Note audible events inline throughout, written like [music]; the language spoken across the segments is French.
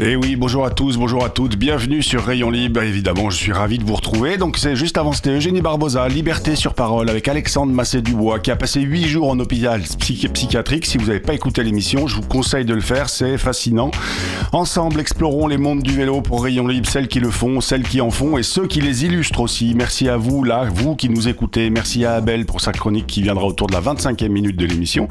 Et Eh oui, bonjour à tous, bonjour à toutes, bienvenue sur Rayon Libre, évidemment, je suis ravi de vous retrouver. Donc c'est juste avant, c'était Eugénie Barbosa, Liberté sur parole, avec Alexandre Massé-Dubois, qui a passé 8 jours en hôpital psychi- psychiatrique. Si vous n'avez pas écouté l'émission, je vous conseille de le faire, c'est fascinant. Ensemble, explorons les mondes du vélo pour Rayon Libre, celles qui le font, celles qui en font, et ceux qui les illustrent aussi. Merci à vous, là, vous qui nous écoutez. Merci à Abel pour sa chronique qui viendra autour de la 25e minute de l'émission.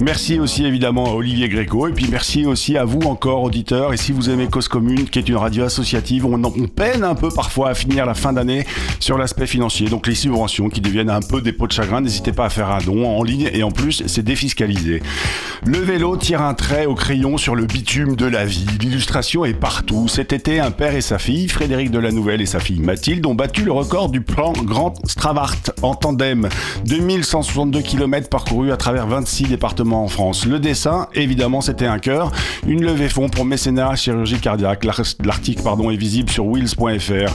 Merci aussi évidemment à Olivier Gréco, et puis merci aussi à vous encore, auditeurs. Si vous aimez Cause Commune, qui est une radio associative, on, on peine un peu parfois à finir la fin d'année sur l'aspect financier. Donc les subventions qui deviennent un peu des pots de chagrin, n'hésitez pas à faire un don en ligne, et en plus, c'est défiscalisé. Le vélo tire un trait au crayon sur le bitume de la vie. L'illustration est partout. Cet été, un père et sa fille, Frédéric de la Nouvelle et sa fille Mathilde, ont battu le record du plan Grand Stravart en tandem. 2162 km parcourus à travers 26 départements en France. Le dessin, évidemment, c'était un cœur. Une levée fond pour mécénat, cardiaque. L'ar- L'article, pardon, est visible sur wheels.fr.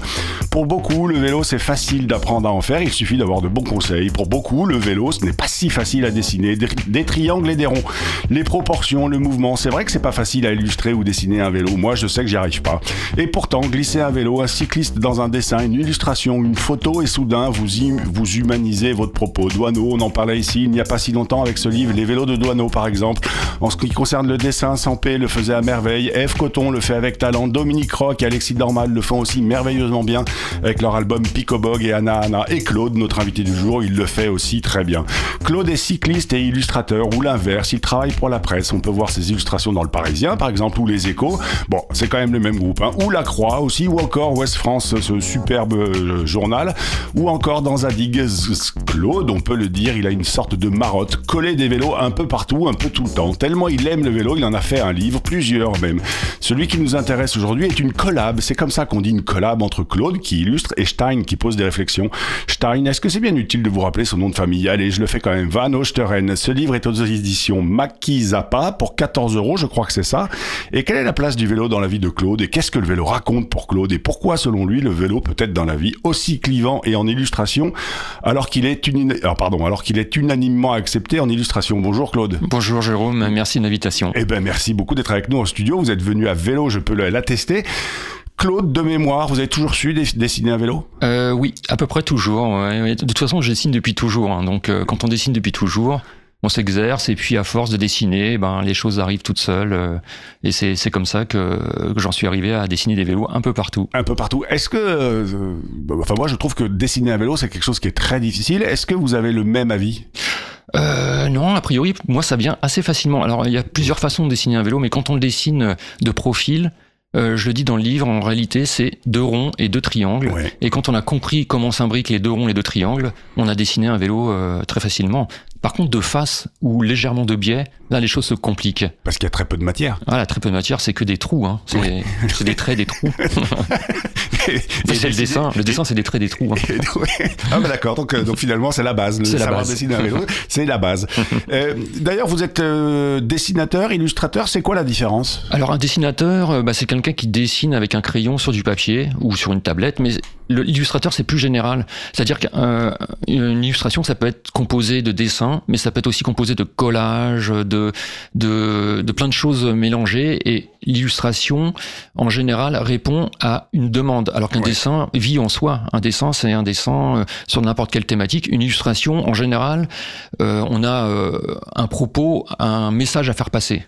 Pour beaucoup, le vélo, c'est facile d'apprendre à en faire. Il suffit d'avoir de bons conseils. Pour beaucoup, le vélo, ce n'est pas si facile à dessiner. Des, triangles et des ronds. Les proportions, le mouvement. C'est vrai que c'est pas facile à illustrer ou dessiner un vélo. Moi, je sais que j'y arrive pas. Et pourtant, glisser un vélo, un cycliste dans un dessin, une illustration, une photo, et soudain, vous, vous humanisez votre propos. Douaneau, on en parlait ici il n'y a pas si longtemps avec ce livre, Les vélos de Douaneau, par exemple. En ce qui concerne le dessin, Sampé le faisait à merveille. Eve Coton le fait avec talent. Dominique Rock et Alexis Dormal le font aussi merveilleusement bien avec leur album Picobog et Anna Anna. Et Claude, notre invité du jour, il le fait aussi très bien. Claude est cycliste et illustrateur, ou l'inverse, il travaille pour la presse. On peut voir ses illustrations dans Le Parisien, par exemple, ou Les Échos. Bon, c'est quand même le même groupe. hein. Ou La Croix aussi, ou encore Ouest France, ce superbe euh, journal. Ou encore dans Zadig. Claude, on peut le dire, il a une sorte de marotte, coller des vélos un peu partout, un peu tout le temps. Tellement il aime le vélo, il en a fait un livre, plusieurs même. Celui qui nous intéresse aujourd'hui est une collab. C'est comme ça qu'on dit une collab entre Claude qui illustre et Stein qui pose des réflexions. Stein, est-ce que c'est bien utile de vous rappeler son nom de famille? Allez, je le fais quand même. Van Ochteren. Ce livre est aux éditions Maki Zappa pour 14 euros, je crois que c'est ça. Et quelle est la place du vélo dans la vie de Claude? Et qu'est-ce que le vélo raconte pour Claude? Et pourquoi, selon lui, le vélo peut être dans la vie aussi clivant et en illustration alors qu'il est, alors, pardon, alors qu'il est unanimement accepté en illustration? Bonjour Claude. Bonjour Jérôme, merci de l'invitation. Eh ben merci beaucoup d'être avec nous au studio. Vous êtes venu à vélo, je peux l'attester. Claude, de mémoire, vous avez toujours su dess- dessiner un vélo? Euh, oui, à peu près toujours. De toute façon, je dessine depuis toujours. hein. donc, euh, quand on dessine depuis toujours, on s'exerce et puis à force de dessiner, ben les choses arrivent toutes seules. euh, et c'est c'est comme ça que, que j'en suis arrivé à dessiner des vélos un peu partout. Un peu partout. Est-ce que, euh, enfin moi je trouve que dessiner un vélo c'est quelque chose qui est très difficile. Est-ce que vous avez le même avis? Euh, non, a priori, moi, ça vient assez facilement. Alors, il y a plusieurs façons de dessiner un vélo, mais quand on le dessine de profil, euh, je le dis dans le livre, en réalité, c'est deux ronds et deux triangles. Ouais. Et quand on a compris comment s'imbriquent les deux ronds et les deux triangles, on a dessiné un vélo euh, très facilement. Par contre, de face ou légèrement de biais, là, les choses se compliquent. Parce qu'il y a très peu de matière. Voilà, très peu de matière, c'est que des trous. Hein. C'est [laughs] des traits, des trous. [laughs] C'est le dessin. Le dessin, c'est des traits, des trous. hein. [laughs] Ah bah d'accord, donc, euh, donc finalement c'est la base. Le C'est la base. dessiner un vélo, c'est la base. Euh, D'ailleurs vous êtes euh, dessinateur, illustrateur, c'est quoi la différence? Alors un dessinateur, bah, c'est quelqu'un qui dessine avec un crayon sur du papier ou sur une tablette, mais l'illustrateur c'est plus général. C'est-à-dire qu'une illustration ça peut être composé de dessins, mais ça peut être aussi composé de collages, de, de, de plein de choses mélangées, et l'illustration en général répond à une demande, alors qu'un Ouais. dessin vit en soi. Un dessin c'est un dessin euh, sur n'importe quelle thématique. Une illustration en général, euh, on a euh, un propos, un message à faire passer.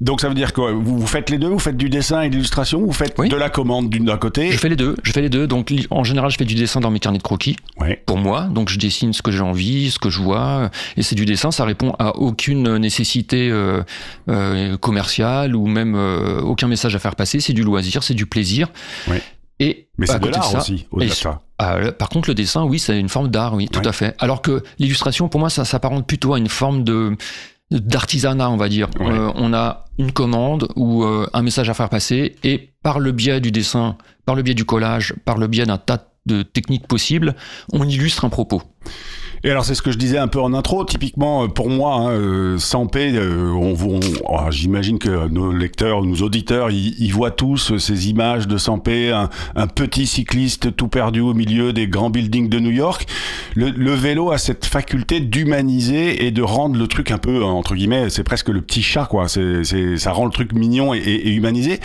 Donc ça veut dire quoi vous, vous faites les deux Vous faites du dessin et de l'illustration Vous faites Oui. de la commande d'une d'un côté Je fais les deux. Je fais les deux. Donc, en général, je fais du dessin dans mes carnets de croquis Ouais. pour moi. Donc, je dessine ce que j'ai envie, ce que je vois. Et c'est du dessin. Ça répond à aucune nécessité euh, euh, commerciale ou même euh, aucun message à faire passer. C'est du loisir, c'est du plaisir. Ouais. Et Mais c'est de l'art aussi, ça. ah, par contre, le dessin, oui, c'est une forme d'art, oui, tout à fait. Alors que l'illustration, pour moi, ça s'apparente plutôt à une forme de d'artisanat, on va dire. Ouais. Euh, on a une commande ou euh, un message à faire passer et par le biais du dessin, par le biais du collage, par le biais d'un tas de techniques possibles, on illustre un propos. Et alors c'est ce que je disais un peu en intro. Typiquement euh, pour moi, hein, euh, sans paix, euh, on, on- oh, j'imagine que nos lecteurs, nos auditeurs, ils, voient tous ces images de Sampé, un, un petit cycliste tout perdu au milieu des grands buildings de New York. Le, vélo a cette faculté d'humaniser et de rendre le truc un peu entre guillemets, c'est presque le petit chat quoi. C'est, ça rend le truc mignon et, humanisé.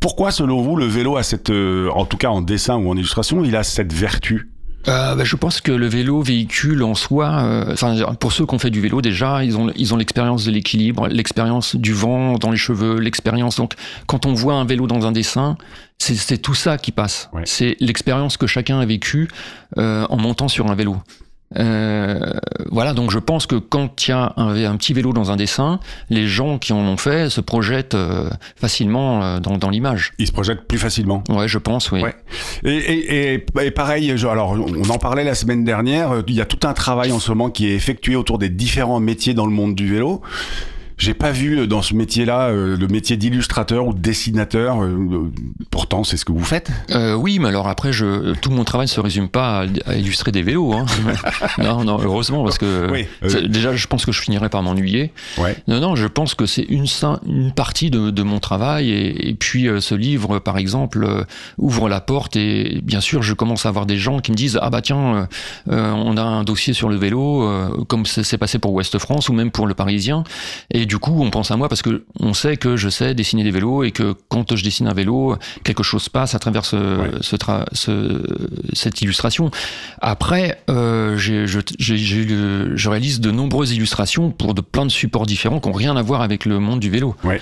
Pourquoi, selon vous, le vélo a cette, en tout cas en dessin ou en illustration, il a cette vertu? Euh, bah, je pense que le vélo véhicule en soi, euh, enfin pour ceux qui ont fait du vélo déjà, ils ont ils ont l'expérience de l'équilibre, l'expérience du vent dans les cheveux, l'expérience. Donc quand on voit un vélo dans un dessin, c'est c'est tout ça qui passe. Ouais. C'est l'expérience que chacun a vécue euh, en montant sur un vélo. Euh, voilà, donc je pense que quand il y a un, un petit vélo dans un dessin, les gens qui en ont fait se projettent euh, facilement euh, dans, dans l'image. Il se projette plus facilement. Ouais, je pense, oui. Ouais. Et, et, et, et pareil, je- alors on en parlait la semaine dernière, il y a tout un travail en ce moment qui est effectué autour des différents métiers dans le monde du vélo. J'ai pas vu euh, dans ce métier-là euh, le métier d'illustrateur ou de dessinateur. euh, pourtant, c'est ce que vous faites. Oui, mais alors après, je, tout mon travail ne se résume pas à, à illustrer des vélos. Hein. [laughs] non, non, heureusement, parce que Oui, déjà, je pense que je finirais par m'ennuyer. Ouais. Non, non, je pense que c'est une, partie de, de mon travail. Et, et puis, ce livre, par exemple, ouvre la porte. Et bien sûr, je commence à avoir des gens qui me disent Ah bah tiens, euh, on a un dossier sur le vélo, euh, comme c'est c'est passé pour Ouest France ou même pour le Parisien. Et du coup, on pense à moi parce que on sait que je sais dessiner des vélos et que quand je dessine un vélo, quelque chose passe à travers ce, Ouais. ce, tra- ce- cette illustration. Après, euh, je, réalise de nombreuses illustrations pour de plein de supports différents qui n'ont rien à voir avec le monde du vélo. Ouais.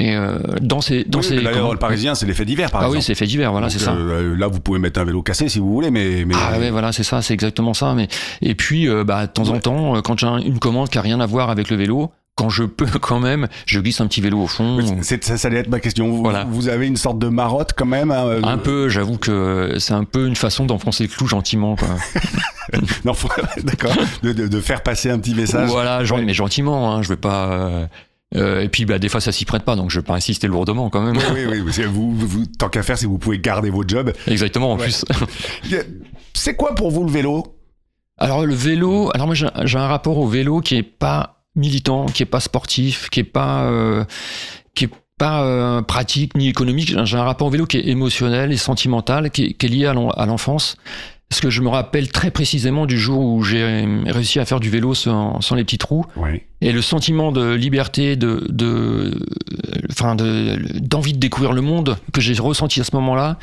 Et euh, dans ces, dans Oui, ces D'ailleurs, comment- le Parisien, c'est l'effet d'hiver, par ah oui, exemple. c'est fait divers, voilà, c'est ça. euh, là, vous pouvez mettre un vélo cassé si vous voulez, mais. mais Ah ouais, voilà, c'est ça, c'est exactement ça. Mais et puis, euh, bah, de temps en temps, euh, quand j'ai un- une commande qui a rien à voir avec le vélo, quand je peux [laughs] quand même, je glisse un petit vélo au fond. C'est- ça, ça allait être ma question. Vous, Voilà. vous avez une sorte de marotte quand même hein, euh, Un peu, j'avoue que c'est un peu une façon d'enfoncer le clou gentiment, quoi. [laughs] Non, faut- [laughs] d'accord. De, de- de faire passer un petit message. voilà, genre, Ouais. mais gentiment, hein, je vais pas. euh, euh, et puis, bah, des fois, ça s'y prête pas, donc je vais pas insister lourdement quand même. Oui, oui, oui. Vous, vous- tant qu'à faire, si vous pouvez garder votre job. Exactement, en Ouais. plus. C'est quoi pour vous le vélo? Alors le vélo, alors moi j'ai j'ai un rapport au vélo qui est pas militant, qui est pas sportif, qui est pas euh, qui est pas euh, pratique ni économique. J'ai un rapport au vélo qui est émotionnel et sentimental, qui est, qui est lié à l'en- à l'enfance. Parce que je me rappelle très précisément du jour où j'ai réussi à faire du vélo sans, sans les petits trous. Oui. Et le sentiment de liberté, de, de, enfin de, d'envie de découvrir le monde que j'ai ressenti à ce moment-là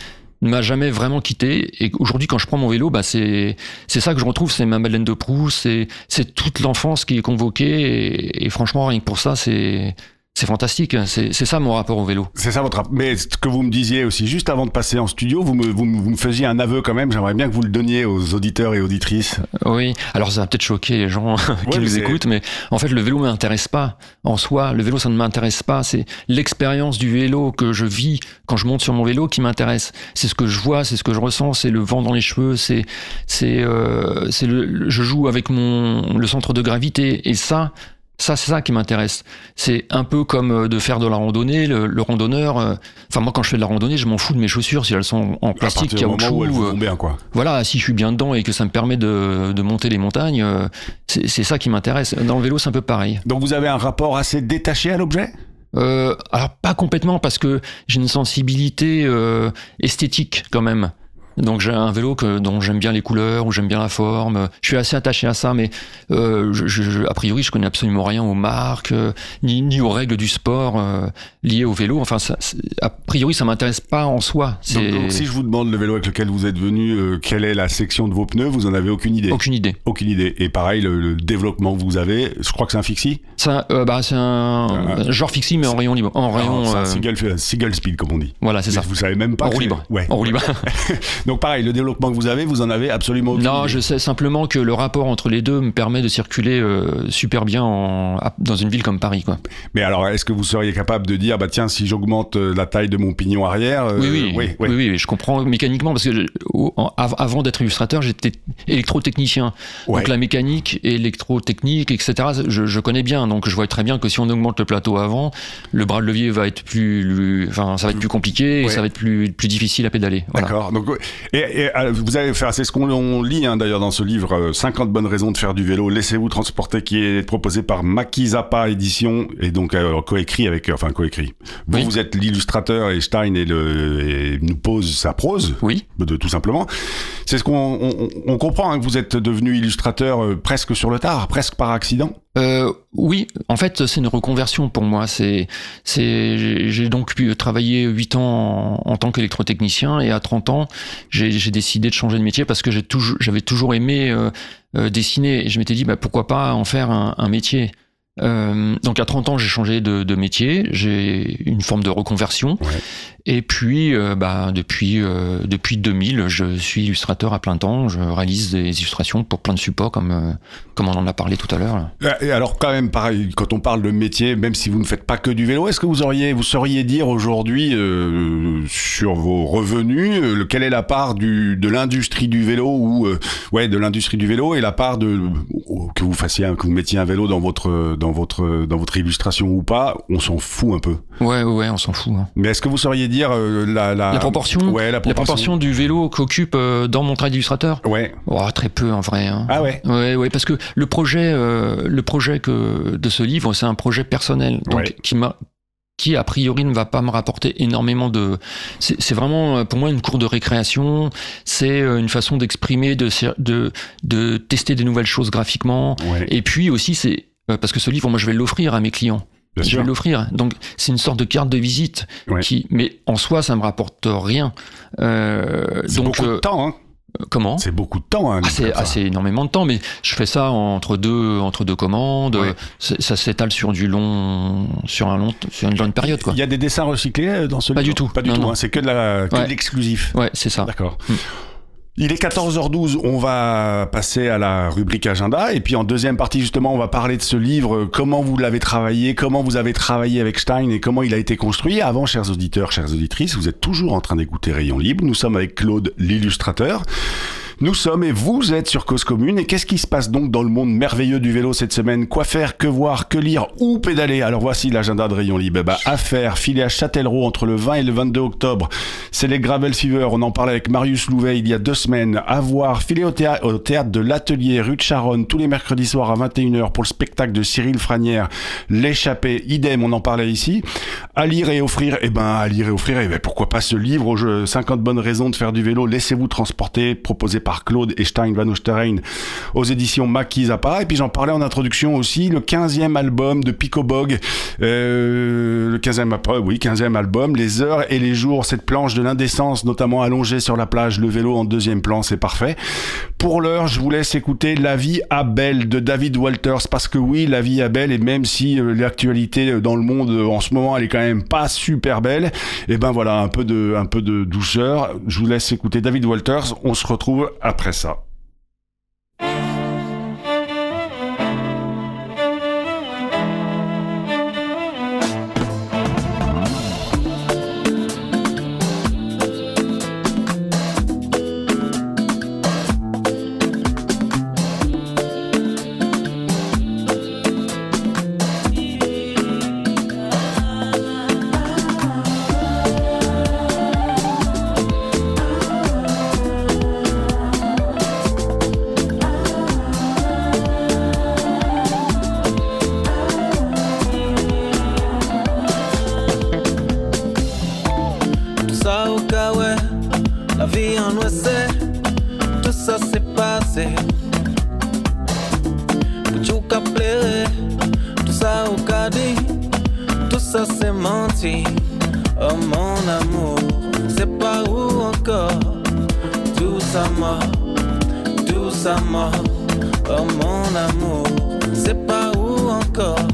m'a jamais vraiment quitté. Et aujourd'hui, quand je prends mon vélo, bah c'est ça que je retrouve, c'est ma Madeleine de Proust, c'est c'est toute l'enfance qui est convoquée. Et franchement, rien que pour ça, c'est c'est fantastique. C'est c'est ça mon rapport au vélo. C'est ça votre. rap- Mais ce que vous me disiez aussi, juste avant de passer en studio, vous me, vous, vous me faisiez un aveu quand même. J'aimerais bien que vous le donniez aux auditeurs et auditrices. Oui, alors ça va peut-être choquer les gens [laughs] qui Ouais, nous écoutent, mais en fait le vélo m'intéresse pas en soi. Le vélo ça ne m'intéresse pas. C'est l'expérience du vélo que je vis quand je monte sur mon vélo qui m'intéresse. C'est ce que je vois, c'est ce que je ressens, c'est le vent dans les cheveux, c'est c'est euh, c'est le, le- je joue avec mon le centre de gravité et ça. Ça, c'est ça qui m'intéresse. C'est un peu comme euh, de faire de la randonnée. Le, le randonneur, euh, enfin moi, quand je fais de la randonnée, je m'en fous de mes chaussures si elles sont en plastique, caoutchouc. euh, bien, quoi. voilà, si je suis bien dedans et que ça me permet de, de monter les montagnes, euh, c'est ça qui m'intéresse. Dans le vélo, c'est un peu pareil. Donc vous avez un rapport assez détaché à l'objet? Alors pas complètement parce que j'ai une sensibilité esthétique quand même. Donc j'ai un vélo que, dont j'aime bien les couleurs, où j'aime bien la forme. Je suis assez attaché à ça, mais euh, je, je- a priori je connais absolument rien aux marques, euh, ni, ni aux règles du sport euh, liées au vélo. Enfin, ça, a priori ça m'intéresse pas en soi. donc, si je vous demande le vélo avec lequel vous êtes venu, quelle est la section de vos pneus, vous en avez aucune idée. aucune idée. Aucune idée. Et pareil, le, le développement que vous avez, je crois que c'est un fixie. Ça, bah, c'est un Ah. genre fixie mais en rayon libre, en rayon. C'est un single, un single speed, comme on dit. Voilà, c'est ça. Vous savez même pas. En roue libre. Ouais. En roue libre. [laughs] [laughs] Donc pareil, le développement que vous avez, vous en avez absolument aucune Non, idée. je sais simplement que le rapport entre les deux me permet de circuler euh, super bien en- dans une ville comme Paris. Quoi. Mais alors, est-ce que vous seriez capable de dire, bah tiens, si j'augmente euh, la taille de mon pignon arrière, euh, oui, oui, oui, oui. oui, oui, je comprends mécaniquement parce que je- avant d'être illustrateur, j'étais électrotechnicien. Ouais. Donc la mécanique, électrotechnique, etc. Je, je connais bien, donc je vois très bien que si on augmente le plateau avant, le bras de levier va être plus, enfin, ça va être plus compliqué et Ouais. ça va être plus, plus difficile à pédaler. Voilà. D'accord. Donc. Et, et, euh, vous avez fait, c'est ce qu'on on lit hein, d'ailleurs dans ce livre, euh, 50 bonnes raisons de faire du vélo. Laissez-vous transporter, qui est proposé par Maki Zappa édition et donc euh, coécrit avec, euh, enfin coécrit. Vous, Oui. vous êtes l'illustrateur et Stein est le, et nous pose sa prose. Oui. De, tout simplement. C'est ce qu'on on, on comprend hein, que vous êtes devenu illustrateur euh, presque sur le tard, presque par accident. Euh, oui, en fait, c'est une reconversion pour moi. C'est, c'est, j'ai- donc pu travailler 8 ans en, tant qu'électrotechnicien et à 30 ans, j'ai, j'ai décidé de changer de métier parce que j'ai toujours, j'avais toujours aimé euh, euh, dessiner et je m'étais dit bah, pourquoi pas en faire un, un métier. Euh, donc à 30 ans, j'ai changé de, de métier, j'ai une forme de reconversion. Ouais. Et puis, euh, bah, depuis, euh, depuis 2000, je suis illustrateur à plein temps. Je réalise des illustrations pour plein de supports, comme, comme on en a parlé tout à l'heure. Et alors quand même pareil, quand on parle de métier, même si vous ne faites pas que du vélo, est-ce que vous auriez, vous sauriez dire aujourd'hui sur vos revenus, le- quelle est la part du, de l'industrie du vélo ou ouais de l'industrie du vélo et la part de que vous fassiez, que vous mettiez un vélo dans votre dans votre dans votre illustration ou pas, on s'en fout un peu. Ouais, ouais, on s'en fout. hein. Mais est-ce que vous sauriez dire euh, la, la La proportion, Ouais, la la proportion. proportion du vélo qu'occupe euh, dans mon travail d'illustrateur? Ouais. oh, Très peu en vrai. hein. Ah ouais? Ouais, ouais, parce que le projet, euh, le projet que, de ce livre, c'est un projet personnel, donc Ouais. qui m'a qui a priori ne va pas me rapporter énormément de c'est c'est vraiment euh, pour moi une cour de récréation c'est euh, une façon d'exprimer de, de de tester des nouvelles choses graphiquement Ouais. et puis aussi c'est parce que ce livre moi je vais l'offrir à mes clients Bien je sûr. vais l'offrir. Donc c'est une sorte de carte de visite Ouais. qui, mais en soi, ça me rapporte rien. Euh, C'est donc beaucoup de euh, temps. Hein. comment? C'est beaucoup de temps. Hein, ah, c'est ah, c'est énormément de temps, mais je fais ça entre deux entre deux commandes. Ouais. C'est- Ça s'étale sur du long, sur un long, sur une longue période, quoi. Il y a des dessins recyclés euh, dans ce Pas livre du tout. Pas du Non, tout. hein, C'est que de Ouais. l'exclusif. Ouais, c'est ça. D'accord. Mm. Il est 14h12, on va passer à la rubrique agenda et puis en deuxième partie justement on va parler de ce livre, comment vous l'avez travaillé, comment vous avez travaillé avec Stein et comment il a été construit. Avant, chers auditeurs, chères auditrices, vous êtes toujours en train d'écouter Rayon Libre, nous sommes avec Claude l'illustrateur. Nous sommes et vous êtes sur Cause Commune. Et qu'est-ce qui se passe donc dans le monde merveilleux du vélo cette semaine? Quoi faire, que voir, que lire, où pédaler? Alors voici l'agenda de Rayon Libre. Eh ben, à faire, filer à Châtellerault entre le 20 et le 22 octobre. C'est les Gravel Fever. On en parlait avec Marius Louvet il y a deux semaines. À voir, filer au théâtre de l'Atelier, rue de Charonne, tous les mercredis soirs à 21h pour le spectacle de Cyril Franière. L'échappée, idem, on en parlait ici. À lire et offrir, eh ben, à lire et offrir, eh ben, pourquoi pas ce livre au jeu? 50 bonnes raisons de faire du vélo, laissez-vous transporter, proposé par Claude et Stein Van Osterrein aux éditions Maki Zappa. Et puis j'en parlais en introduction aussi, le 15e album de Pico Bog, euh, le 15e, après, oui, 15e album, les heures et les jours, cette planche de l'indécence, notamment allongée sur la plage, le vélo en deuxième plan, c'est parfait. Pour l'heure, je vous laisse écouter La vie à Belle de David Walters, parce que oui, La vie à Belle, et même si euh, l'actualité euh, dans le monde euh, en ce moment, elle est quand même pas super belle, et ben voilà, un peu de, un peu de douceur. Je vous laisse écouter David Walters, on se retrouve après ça. Ça s'est passé. Plairé, tout ça au cas dit, tout ça c'est menti. Oh mon amour, c'est pas où encore, tout ça mort, tout ça mort. Oh mon amour, c'est pas où encore,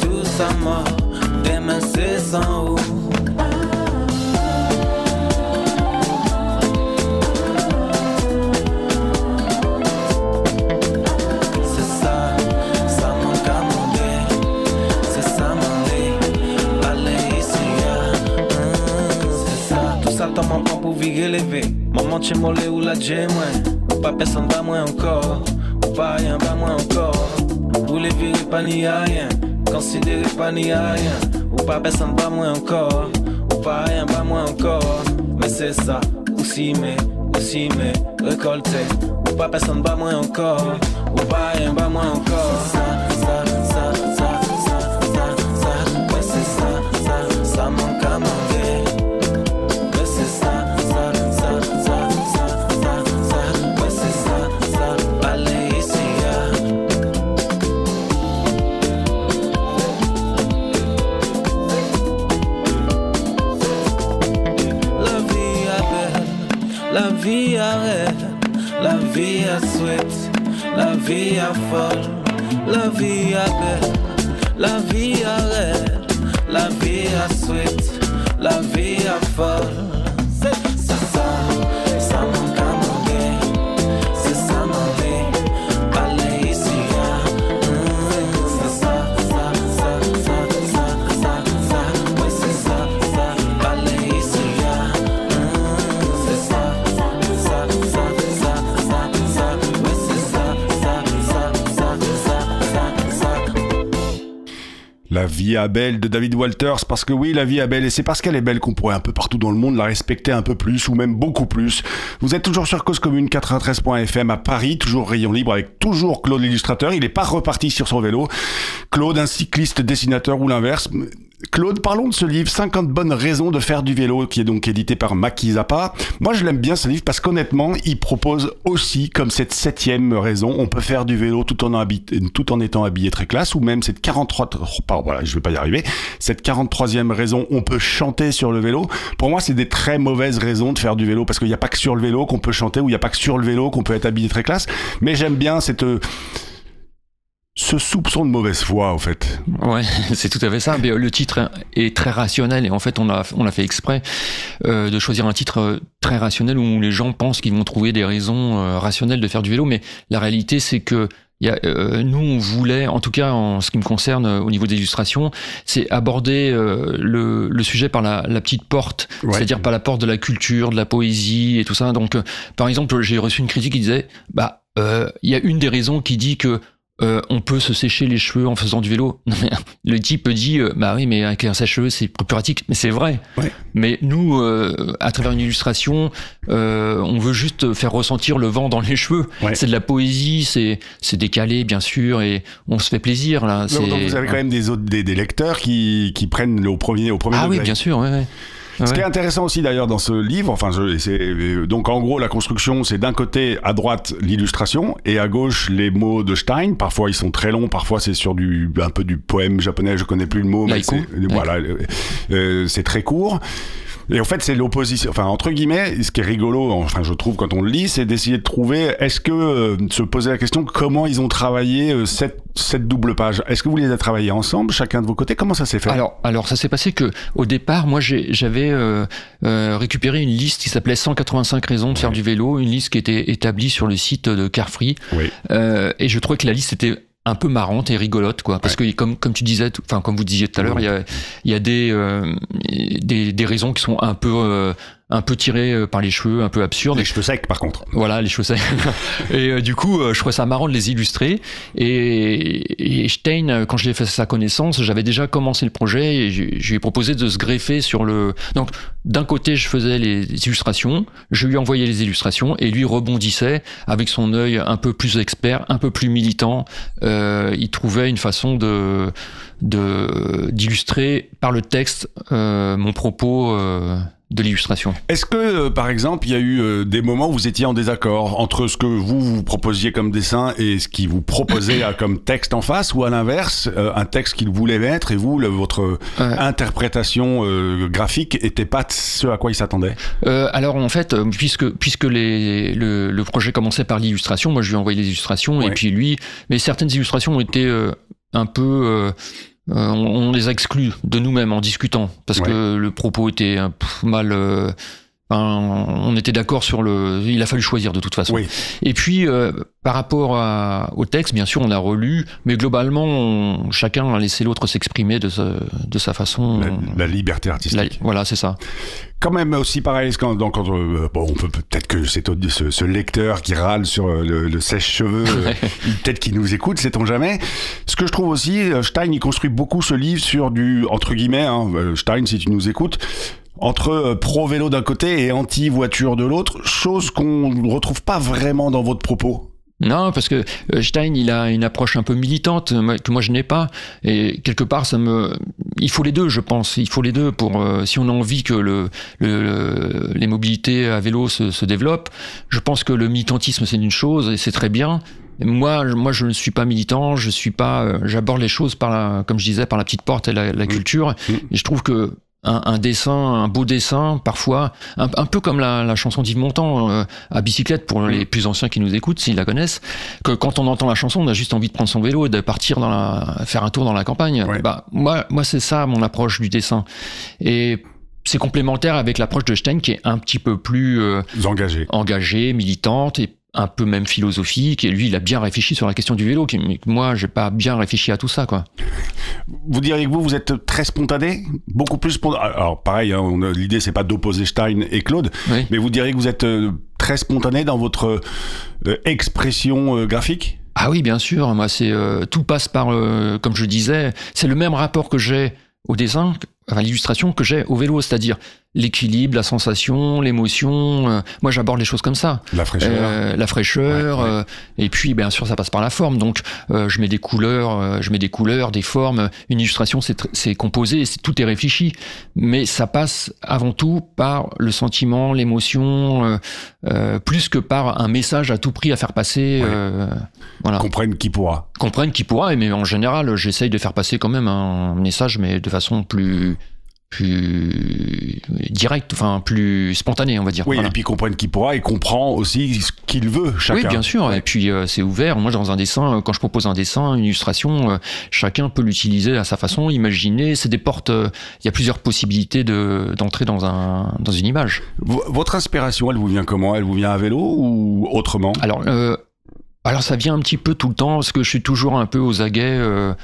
tout ça mort. Demain c'est sans où. Élevé. Maman, tu molé ou la moi. Ou pas personne, pas moi encore. Ou pas rien, pas moi encore. Ou les virer, pas ni rien. Considérer, pas ni rien. Ou pas personne, pas moi encore. Ou pas rien, pas moi encore. Mais c'est ça, aussi mais, aussi mais, récolté. Ou pas personne, pas moi encore. Ou pas rien, pas moi encore. Vie est folle, la vie est belle, la vie est rêve, la vie est sweet, la vie est folle. Est belle de David Walters, parce que oui, la vie est belle, et c'est parce qu'elle est belle qu'on pourrait un peu partout dans le monde la respecter un peu plus, ou même beaucoup plus. Vous êtes toujours sur Cause Commune 93.fm à Paris, toujours rayon libre avec toujours Claude l'illustrateur. Il est pas reparti sur son vélo. Claude, un cycliste dessinateur ou l'inverse. Claude, parlons de ce livre 50 bonnes raisons de faire du vélo, qui est donc édité par Maki Zappa. Moi, je l'aime bien ce livre parce qu'honnêtement, il propose aussi, comme cette septième raison, on peut faire du vélo tout en, tout en étant habillé très classe, ou même cette 43, oh, pardon, voilà, je vais pas y arriver, cette 43e raison, on peut chanter sur le vélo. Pour moi, c'est des très mauvaises raisons de faire du vélo parce qu'il n'y a pas que sur le vélo qu'on peut chanter, ou il n'y a pas que sur le vélo qu'on peut être habillé très classe. Mais j'aime bien cette, euh, ce soupçon de mauvaise foi, au fait. Ouais, [laughs] c'est tout à fait ça. Mais euh, le titre est très rationnel et en fait, on a, on a fait exprès euh, de choisir un titre euh, très rationnel où les gens pensent qu'ils vont trouver des raisons euh, rationnelles de faire du vélo. Mais la réalité, c'est que y a, euh, nous, on voulait, en tout cas en ce qui me concerne au niveau des illustrations, c'est aborder euh, le, le sujet par la, la petite porte, Ouais. c'est-à-dire par la porte de la culture, de la poésie et tout ça. Donc, euh, par exemple, j'ai reçu une critique qui disait, bah, euh, il y a une des raisons qui dit que euh, on peut se sécher les cheveux en faisant du vélo. [laughs] Le type dit, euh, bah oui, mais avec un sèche-cheveux, c'est plus pratique. Mais c'est vrai. Ouais. Mais nous, euh, à travers une illustration, on veut juste faire ressentir le vent dans les cheveux. Ouais. C'est de la poésie, c'est décalé, bien sûr, et on se fait plaisir là. Donc, vous avez quand même des, autres, des, des lecteurs qui, qui prennent au premier, au premier Ah oui, bien sûr, ouais, ouais. Ce qui est intéressant aussi d'ailleurs dans ce livre, enfin, je- euh, donc en gros la construction, c'est d'un côté à droite l'illustration et à gauche les mots de Stein. Parfois ils sont très longs, parfois c'est sur du un peu du poème japonais, je connais plus le mot, mais voilà, euh, euh, c'est très court. Et en fait, c'est l'opposition. Enfin, entre guillemets, ce qui est rigolo, enfin, je trouve quand on le lit, c'est d'essayer de trouver. Est-ce que euh, se poser la question comment ils ont travaillé euh, cette cette double page? Est-ce que vous les avez travaillés ensemble, chacun de vos côtés? Comment ça s'est fait? Alors, alors ça s'est passé que au départ, moi j'avais euh, euh, récupéré une liste qui s'appelait 185 raisons de faire du vélo, une liste qui était établie sur le site de Carfree, Oui. Euh, et je trouvais que la liste était un peu marrante et rigolote quoi. Parce que comme comme tu disais tout- enfin comme vous disiez tout à l'heure il y a il y a des, euh, des des raisons qui sont un peu euh, un peu tirées euh, par les cheveux un peu absurdes Les cheveux secs, par contre. voilà, les chaussettes. [laughs] et euh, du coup, euh, je trouvais ça marrant de les illustrer. Et, et Stein, quand je l'ai fait sa connaissance, j'avais déjà commencé le projet et je, je lui ai proposé de se greffer sur le. Donc, d'un côté, je faisais les illustrations, je lui envoyais les illustrations et lui rebondissait avec son œil un peu plus expert, un peu plus militant. Euh, il trouvait une façon de de d'illustrer par le texte euh, mon propos euh, de l'illustration. Est-ce que, euh, par exemple, il y a eu euh, des moments où vous étiez en désaccord entre ce que vous vous proposiez comme dessin et ce qu'il vous proposait à- comme texte en face, ou à l'inverse, euh, un texte qu'il voulait mettre et vous, le- votre interprétation euh, graphique était pas ce à quoi il s'attendait? Euh, alors en fait, euh, puisque puisque les, le, le projet commençait par l'illustration, moi je lui ai envoyé les illustrations Ouais. et puis lui, mais certaines illustrations ont été euh, un peu, euh, euh, on, on les a exclues de nous-mêmes en discutant parce Ouais. que le propos était un peu mal. euh, on était d'accord sur le. Il a fallu choisir de toute façon. Oui. Et puis, euh, par rapport à- au texte, bien sûr, on a relu, mais globalement, on- chacun a laissé l'autre s'exprimer de, sa- de sa façon. La, la liberté La- artistique. voilà, c'est ça. Quand même aussi pareil, quand, donc, quand, euh, bon, on peut peut-être que c'est ce, ce lecteur qui râle sur euh, le, le sèche-cheveux, euh, [laughs] peut-être qu'il nous écoute, sait-on jamais. Ce que je trouve aussi, Stein, il construit beaucoup ce livre sur du entre guillemets, hein, Stein, si tu nous écoutes, entre pro-vélo d'un côté et anti-voiture de l'autre, chose qu'on ne retrouve pas vraiment dans votre propos. Non, parce que euh, Stein, il a une approche un peu militante que moi je n'ai pas. Et quelque part, ça me, il faut les deux, je pense. Il faut les deux pour euh, si on a envie que le, le- le- les mobilités à vélo se, se développent. Je pense que le militantisme c'est une chose et c'est très bien. Et Moi, je- moi, je ne suis pas militant. Je suis pas. euh, J'aborde les choses par la, comme je disais, par la petite porte et la, la culture. Et je trouve que un, un dessin, un beau dessin, parfois, un, un peu comme la, la chanson d'Yves Montand euh, à bicyclette pour les plus anciens qui nous écoutent, s'ils la connaissent, que quand on entend la chanson, on a juste envie de prendre son vélo et de partir dans la, faire un tour dans la campagne. Ouais. Bah, moi, moi, c'est ça mon approche du dessin. Et c'est complémentaire avec l'approche de Stein qui est un petit peu plus euh, Engagé. engagée, militante et un peu même philosophique. Et lui, il a bien réfléchi sur la question du vélo. mais Moi, j'ai pas bien réfléchi à tout ça, quoi. Vous diriez que vous, vous êtes très spontané Beaucoup plus spontané Alors, pareil, hein, l'idée, c'est pas d'opposer Stein et Claude, Oui. mais vous diriez que vous êtes euh, très spontané dans votre euh, expression euh, graphique? Ah oui, bien sûr. Moi, c'est euh, tout passe par, euh, comme je disais, c'est le même rapport que j'ai au dessin, à l'illustration que j'ai au vélo, c'est-à-dire l'équilibre, la sensation, l'émotion. euh, moi, j'aborde les choses comme ça. La fraîcheur Euh, la fraîcheur, Ouais, ouais. euh, et puis bien sûr ça passe par la forme. Donc euh, je mets des couleurs, euh, je mets des couleurs, des formes. Une illustration c'est composé, c'est- tout est réfléchi, mais ça passe avant tout par le sentiment, l'émotion, euh, euh, plus que par un message à tout prix à faire passer. Ouais. euh, voilà. Comprenne qui pourra. Comprenne qui pourra, mais en général j'essaye de faire passer quand même un message, mais de façon plus plus directe, enfin plus spontanée, on va dire. Oui, Voilà. et puis comprenne qui pourra et comprend aussi ce qu'il veut, chacun. Oui, bien sûr. Et puis euh, c'est ouvert. Moi, dans un dessin, euh, quand je propose un dessin, une illustration, euh, chacun peut l'utiliser à sa façon, imaginer. C'est des portes. euh, Il y a plusieurs possibilités de d'entrer dans un dans une image. V- Votre inspiration, elle vous vient comment? Elle vous vient à vélo ou autrement? Alors. Alors ça vient un petit peu tout le temps parce que je suis toujours un peu aux aguets euh,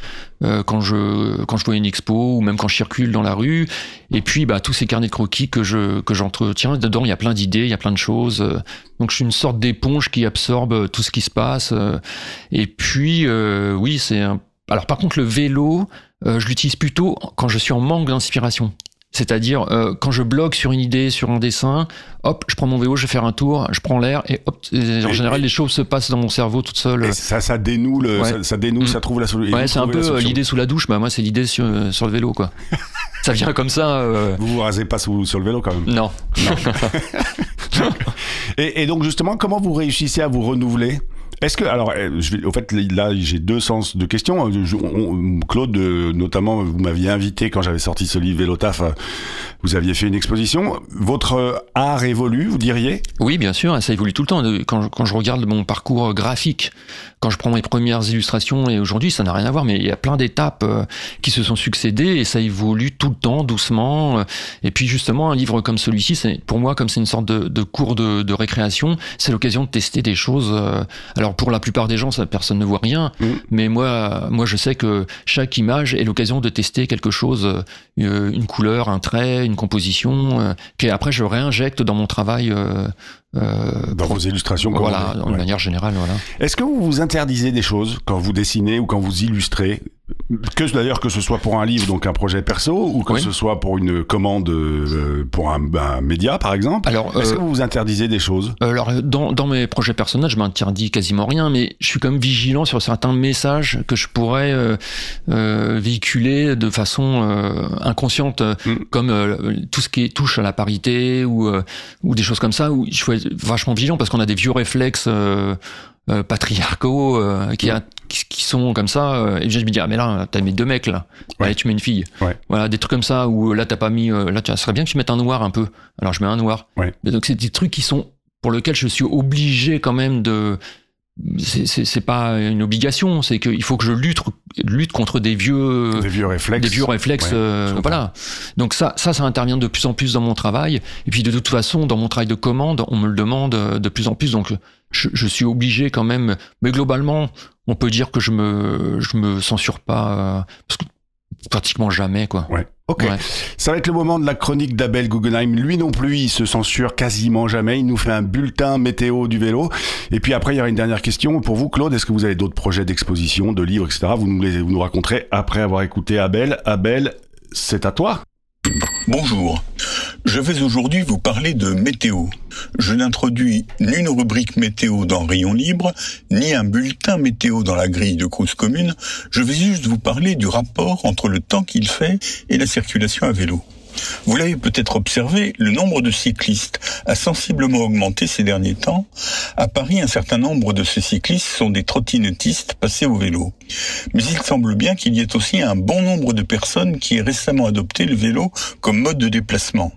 euh, quand je quand je vois une expo ou même quand je circule dans la rue. Et puis bah tous ces carnets de croquis que je que j'entretiens dedans il y a plein d'idées il y a plein de choses euh, donc je suis une sorte d'éponge qui absorbe tout ce qui se passe et puis oui c'est un... alors par contre le vélo je l'utilise plutôt quand je suis en manque d'inspiration c'est-à-dire euh, quand je bloque sur une idée, sur un dessin, hop, je prends mon vélo, je vais faire un tour, je prends l'air et hop, et en Et- général et- les choses se passent dans mon cerveau toutes seules. Et ça, ça dénoue, le, Ouais. ça, ça dénoue, Mm. ça trouve la solution. Ouais, c'est un peu euh, l'idée sous la douche. Bah moi, c'est l'idée sur, sur le vélo, quoi. [laughs] ça vient comme ça. euh, Vous vous rasez pas sous- sur le vélo quand même. Non. [laughs] Et, et donc justement, comment vous réussissez à vous renouveler? Est-ce que alors, euh, je vais, au fait, là, j'ai deux sens de questions. On- Claude, euh, notamment, vous m'aviez invité quand j'avais sorti ce livre Vélotaf. euh, Vous aviez fait une exposition. Votre art évolue, vous diriez? Oui, bien sûr, ça évolue tout le temps. Quand je, quand je regarde mon parcours graphique, quand je prends mes premières illustrations et aujourd'hui, ça n'a rien à voir, mais il y a plein d'étapes qui se sont succédées et ça évolue tout le temps, doucement. Et puis justement, un livre comme celui-ci, c'est pour moi comme c'est une sorte de, cours de, de récréation, c'est l'occasion de tester des choses. euh. Alors pour la plupart des gens, ça, personne ne voit rien, Mm. mais moi, moi, je sais que chaque image est l'occasion de tester quelque chose, euh, une couleur, un trait, une composition, euh, que après je réinjecte dans mon travail. Euh, dans vos illustrations voilà, de Ouais. manière générale, voilà. Est-ce que vous vous interdisez des choses quand vous dessinez ou quand vous illustrez? Que d'ailleurs que ce soit pour un livre donc un projet perso ou que Oui. ce soit pour une commande euh, pour un, un média par exemple? Alors, est-ce euh, que vous vous interdisez des choses? Alors, dans, dans mes projets personnels, je m'interdis quasiment rien, mais je suis quand même vigilant sur certains messages que je pourrais euh, véhiculer de façon inconsciente, euh, Mm. comme tout ce qui touche à la parité ou, ou des choses comme ça, où je vachement vigilant parce qu'on a des vieux réflexes euh, euh, patriarcaux euh, qui, a- qui, qui sont comme ça. et je me dis, ah mais là, t'as mis deux mecs là, Ouais. Allez, tu mets une fille. Ouais. Voilà, des trucs comme ça, où là, t'as pas mis... là, ça serait bien que tu mettes un noir un peu. Alors, je mets un noir. Ouais. Donc, c'est des trucs qui sont pour lequel je suis obligé quand même de c'est- pas une obligation, c'est qu'il faut que je lutte, lutte contre des vieux, Des vieux réflexes. des vieux réflexes. Ouais, euh, voilà. Donc ça, ça, ça intervient de plus en plus dans mon travail. Et puis de toute façon, dans mon travail de commande, on me le demande euh, de plus en plus. Donc je, je suis obligé quand même. Mais globalement, on peut dire que je me, je me censure pas euh, parce que pratiquement jamais quoi. Ouais. Ok. Ouais. Ça va être le moment de la chronique d'Abel Guggenheim. Lui non plus, il se censure quasiment jamais. Il nous fait un bulletin météo du vélo. Et puis après, il y aura une dernière question. Pour vous, Claude, est-ce que vous avez d'autres projets d'exposition, de livres, etc. Vous nous, les, vous nous raconterez après avoir écouté Abel. Abel, c'est à toi. Bonjour. Je vais aujourd'hui vous parler de météo. Je n'introduis ni une rubrique météo dans Rayon Libre, ni un bulletin météo dans la grille de cause commune. Je vais juste vous parler du rapport entre le temps qu'il fait et la circulation à vélo. Vous l'avez peut-être observé, le nombre de cyclistes a sensiblement augmenté ces derniers temps. À Paris, un certain nombre de ces cyclistes sont des trottinettistes passés au vélo. Mais il semble bien qu'il y ait aussi un bon nombre de personnes qui aient récemment adopté le vélo comme mode de déplacement.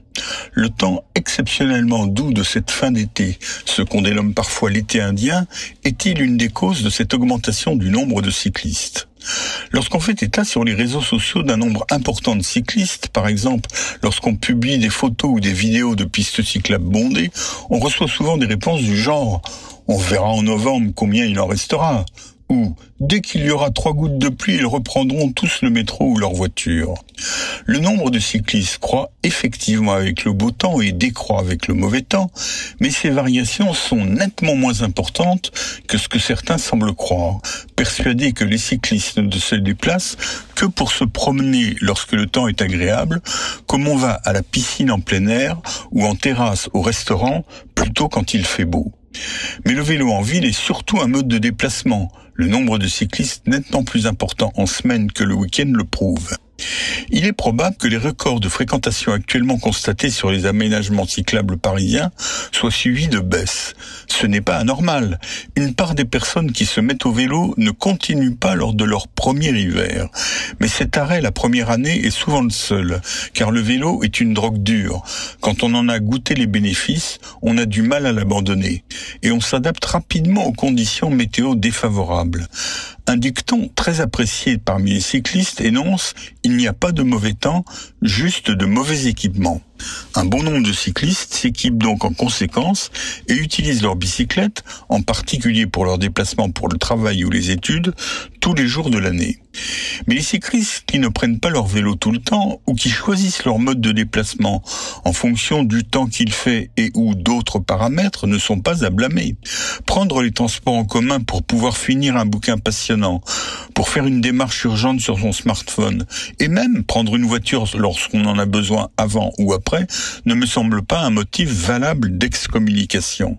Le temps exceptionnellement doux de cette fin d'été, ce qu'on dénomme parfois l'été indien, est-il une des causes de cette augmentation du nombre de cyclistes? Lorsqu'on fait état sur les réseaux sociaux d'un nombre important de cyclistes, par exemple lorsqu'on publie des photos ou des vidéos de pistes cyclables bondées, on reçoit souvent des réponses du genre ⁇ On verra en novembre combien il en restera ⁇ ou dès qu'il y aura trois gouttes de pluie, ils reprendront tous le métro ou leur voiture. Le nombre de cyclistes croît effectivement avec le beau temps et décroît avec le mauvais temps, mais ces variations sont nettement moins importantes que ce que certains semblent croire, persuadés que les cyclistes ne se déplacent que pour se promener lorsque le temps est agréable, comme on va à la piscine en plein air ou en terrasse au restaurant, plutôt quand il fait beau. Mais le vélo en ville est surtout un mode de déplacement, le nombre de cyclistes nettement plus important en semaine que le week-end le prouve. Il est probable que les records de fréquentation actuellement constatés sur les aménagements cyclables parisiens soient suivis de baisse. Ce n'est pas anormal. Une part des personnes qui se mettent au vélo ne continuent pas lors de leur premier hiver. Mais cet arrêt la première année est souvent le seul, car le vélo est une drogue dure. Quand on en a goûté les bénéfices, on a du mal à l'abandonner. Et on s'adapte rapidement aux conditions météo défavorables. Un dicton très apprécié parmi les cyclistes énonce Il n'y a pas de mauvais temps, juste de mauvais équipements. Un bon nombre de cyclistes s'équipent donc en conséquence et utilisent leur bicyclette, en particulier pour leurs déplacements pour le travail ou les études, tous les jours de l'année. Mais les cyclistes qui ne prennent pas leur vélo tout le temps ou qui choisissent leur mode de déplacement en fonction du temps qu'il fait et ou d'autres paramètres ne sont pas à blâmer. Prendre les transports en commun pour pouvoir finir un bouquin passionnant, pour faire une démarche urgente sur son smartphone et même prendre une voiture lorsqu'on en a besoin avant ou après ne me semble pas un motif valable d'excommunication.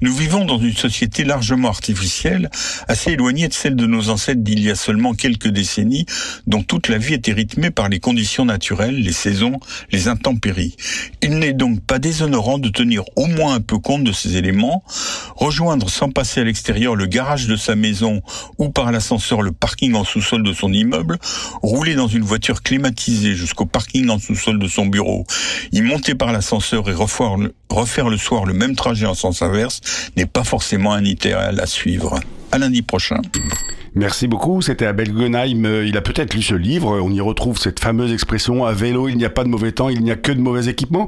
Nous vivons dans une société largement artificielle, assez éloignée de celle de nos ancêtres d'il y a seulement quelques décennies, dont toute la vie était rythmée par les conditions naturelles, les saisons, les intempéries. Il n'est donc pas déshonorant de tenir au moins un peu compte de ces éléments, rejoindre sans passer à l'extérieur le garage de sa maison ou par l'ascenseur le parking en sous-sol de son immeuble, rouler dans une voiture climatisée jusqu'au parking en sous-sol de son bureau, y monter par l'ascenseur et refaire le, soir le même trajet en sens inverse n'est pas forcément un idéal à suivre. À lundi prochain. Merci beaucoup, c'était Abel Guggenheim. Euh, Il a peut-être lu ce livre. On y retrouve cette fameuse expression à vélo, il n'y a pas de mauvais temps, il n'y a que de mauvais équipements.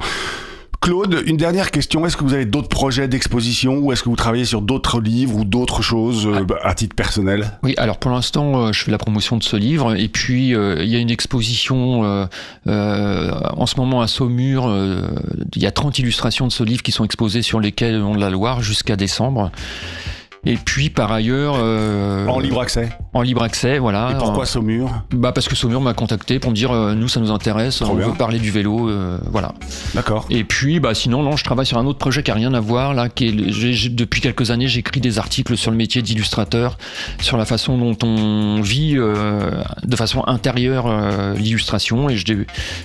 Claude, une dernière question. Est-ce que vous avez d'autres projets d'exposition ou est-ce que vous travaillez sur d'autres livres ou d'autres choses euh, bah, à titre personnel? Oui, alors pour l'instant, euh, je fais la promotion de ce livre. Et puis, euh, il y a une exposition euh, euh, en ce moment à Saumur. Il y a 30 illustrations de ce livre qui sont exposées sur lesquelles on de la Loire jusqu'à décembre. Et puis, par ailleurs... euh, En libre accès. En libre accès, voilà. Et pourquoi Saumur bah Parce que Saumur m'a contacté pour me dire, euh, nous, ça nous intéresse, Trop on bien. veut parler du vélo, euh, voilà. D'accord. Et puis, bah, sinon, non, je travaille sur un autre projet qui a rien à voir. Là, qui est, depuis quelques années, j'écris des articles sur le métier d'illustrateur, sur la façon dont on vit de façon intérieure l'illustration. Et je,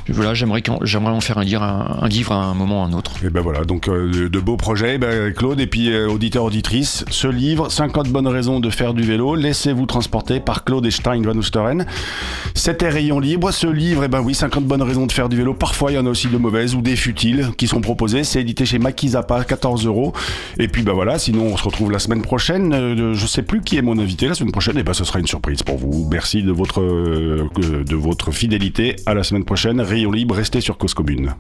voilà, j'aimerais, j'aimerais en faire un, lire un, un livre à un moment ou à un autre. Et ben voilà, donc de, de beaux projets, ben, Claude, et puis auditeur, auditrice, ce livre livre 50 bonnes raisons de faire du vélo. Laissez-vous transporter par Claude Stein van Oosteren. C'était Rayon Libre. Ce livre, eh ben oui, 50 bonnes raisons de faire du vélo. Parfois, il y en a aussi de mauvaises ou des futiles qui sont proposées. C'est édité chez Makizapa, 14 euros. Et puis, ben voilà, sinon, on se retrouve la semaine prochaine. Euh, je sais plus qui est mon invité la semaine prochaine. Et ben, ce sera une surprise pour vous. Merci de votre, euh, de votre fidélité. À la semaine prochaine. Rayon Libre, restez sur Cause Commune.